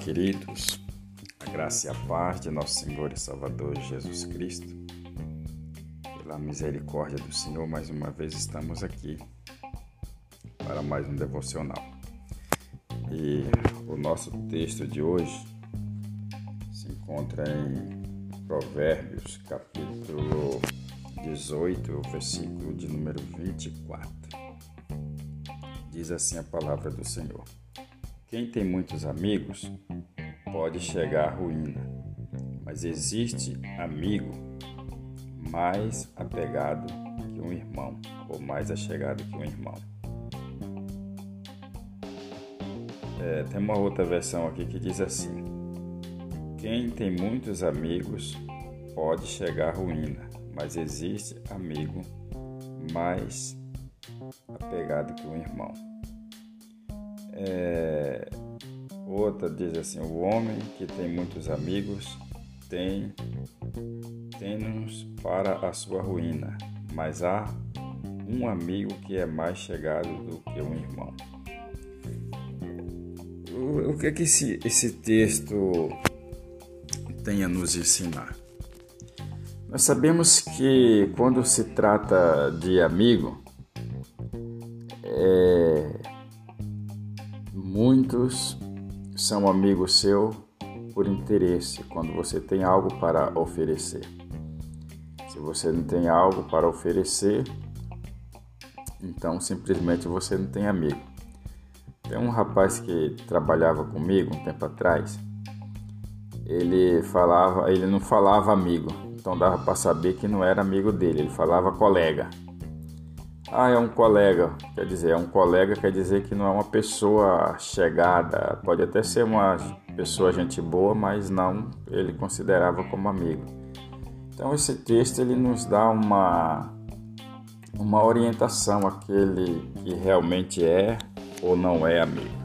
queridos. A graça e a paz de nosso Senhor e Salvador Jesus Cristo. Pela misericórdia do Senhor, mais uma vez estamos aqui para mais um devocional. E o nosso texto de hoje se encontra em Provérbios, capítulo 18, versículo de número 24. Diz assim a palavra do Senhor. Quem tem muitos amigos pode chegar à ruína, mas existe amigo mais apegado que um irmão, ou mais achegado que um irmão. É, tem uma outra versão aqui que diz assim: Quem tem muitos amigos pode chegar à ruína, mas existe amigo mais apegado que um irmão. É, outra diz assim: o homem que tem muitos amigos tem tem-nos para a sua ruína, mas há um amigo que é mais chegado do que um irmão. O, o que é que esse, esse texto tem a nos ensinar? Nós sabemos que quando se trata de amigo, Muitos são amigos seu por interesse, quando você tem algo para oferecer. Se você não tem algo para oferecer, então simplesmente você não tem amigo. Tem um rapaz que trabalhava comigo um tempo atrás. Ele falava, ele não falava amigo, então dava para saber que não era amigo dele, ele falava colega. Ah, é um colega. Quer dizer, é um colega quer dizer que não é uma pessoa chegada. Pode até ser uma pessoa gente boa, mas não ele considerava como amigo. Então esse texto ele nos dá uma uma orientação aquele que realmente é ou não é amigo.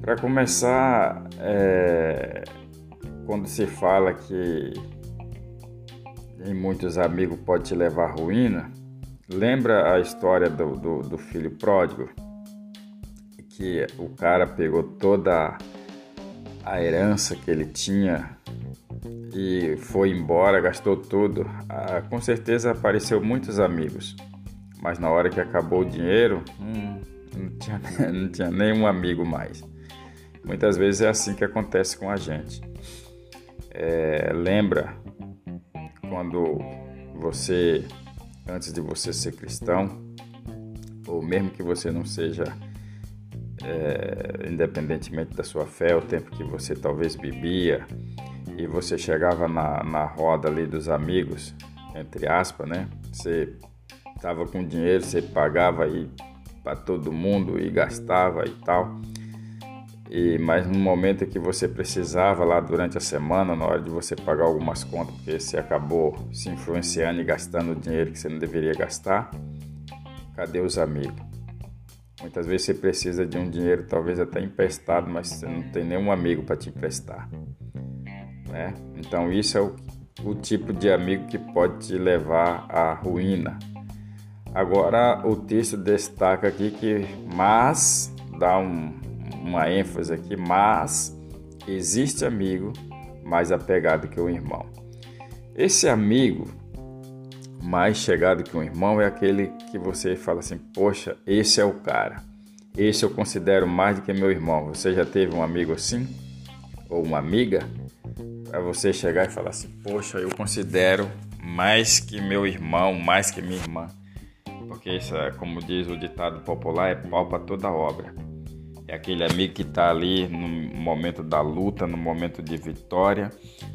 Para começar, é, quando se fala que em muitos amigos pode te levar à ruína, Lembra a história do, do, do, filho pródigo? Que o cara pegou toda a herança que ele tinha e foi embora, gastou tudo. Ah, com certeza apareceu muitos amigos, mas na hora que acabou o dinheiro, hum, não, tinha, não tinha nenhum amigo mais. Muitas vezes é assim que acontece com a gente. É, lembra quando você antes de você ser cristão, ou mesmo que você não seja, é, independentemente da sua fé, o tempo que você talvez bebia, e você chegava na, na roda ali dos amigos, entre aspas, né? Você estava com dinheiro, você pagava aí para todo mundo e gastava e tal. E mas no momento que você precisava lá durante a semana, na hora de você pagar algumas contas, porque você acabou se influenciando e gastando dinheiro que você não deveria gastar, cadê os amigos? Muitas vezes você precisa de um dinheiro talvez até emprestado, mas você não tem nenhum amigo para te emprestar. Né? Então isso é o, o tipo de amigo que pode te levar à ruína. Agora o texto destaca aqui que mas dá um, uma ênfase aqui, mas existe amigo mais apegado que o irmão. Esse amigo mais chegado que um irmão é aquele que você fala assim: Poxa, esse é o cara. Esse eu considero mais do que meu irmão. Você já teve um amigo assim? Ou uma amiga? Para você chegar e falar assim: Poxa, eu considero mais que meu irmão, mais que minha irmã. Porque isso, é, como diz o ditado popular, é pau para toda obra. É aquele amigo que está ali no momento da luta, no momento de vitória,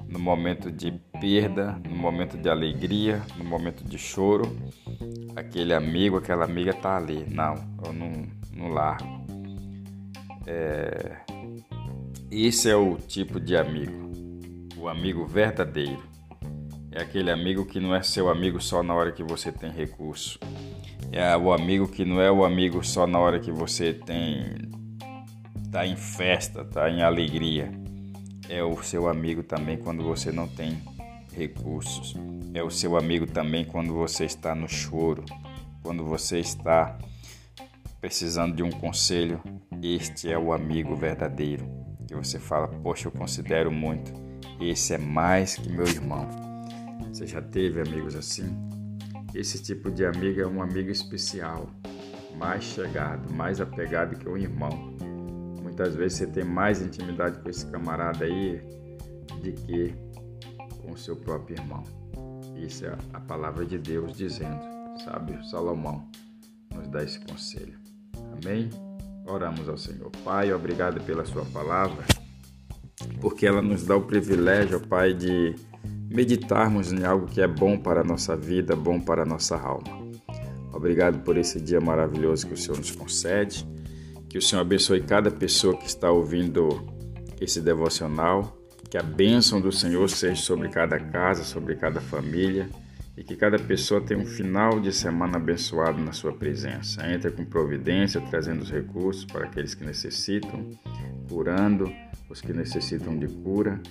no momento de perda, no momento de alegria, no momento de choro. Aquele amigo, aquela amiga está ali. Não, eu não, não largo. É... Esse é o tipo de amigo, o amigo verdadeiro. É aquele amigo que não é seu amigo só na hora que você tem recurso. É o amigo que não é o amigo só na hora que você tem tá em festa, tá em alegria. É o seu amigo também quando você não tem recursos. É o seu amigo também quando você está no choro, quando você está precisando de um conselho. Este é o amigo verdadeiro. que você fala, poxa, eu considero muito, esse é mais que meu irmão. Você já teve amigos assim? Esse tipo de amigo é um amigo especial, mais chegado, mais apegado que um irmão. Muitas vezes você tem mais intimidade com esse camarada aí de que com seu próprio irmão. Isso é a palavra de Deus dizendo, sabe? Salomão nos dá esse conselho. Amém? Oramos ao Senhor. Pai, obrigado pela Sua palavra, porque ela nos dá o privilégio, Pai, de meditarmos em algo que é bom para a nossa vida, bom para a nossa alma. Obrigado por esse dia maravilhoso que o Senhor nos concede. Que o Senhor abençoe cada pessoa que está ouvindo esse devocional. Que a bênção do Senhor seja sobre cada casa, sobre cada família e que cada pessoa tenha um final de semana abençoado na sua presença. Entre com providência, trazendo os recursos para aqueles que necessitam, curando os que necessitam de cura,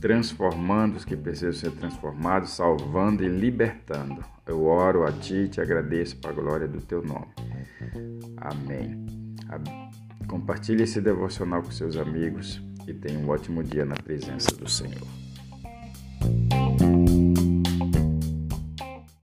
transformando os que precisam ser transformados, salvando e libertando. Eu oro a Ti e te agradeço para a glória do Teu nome. Amém. Compartilhe esse devocional com seus amigos e tenha um ótimo dia na presença do Senhor.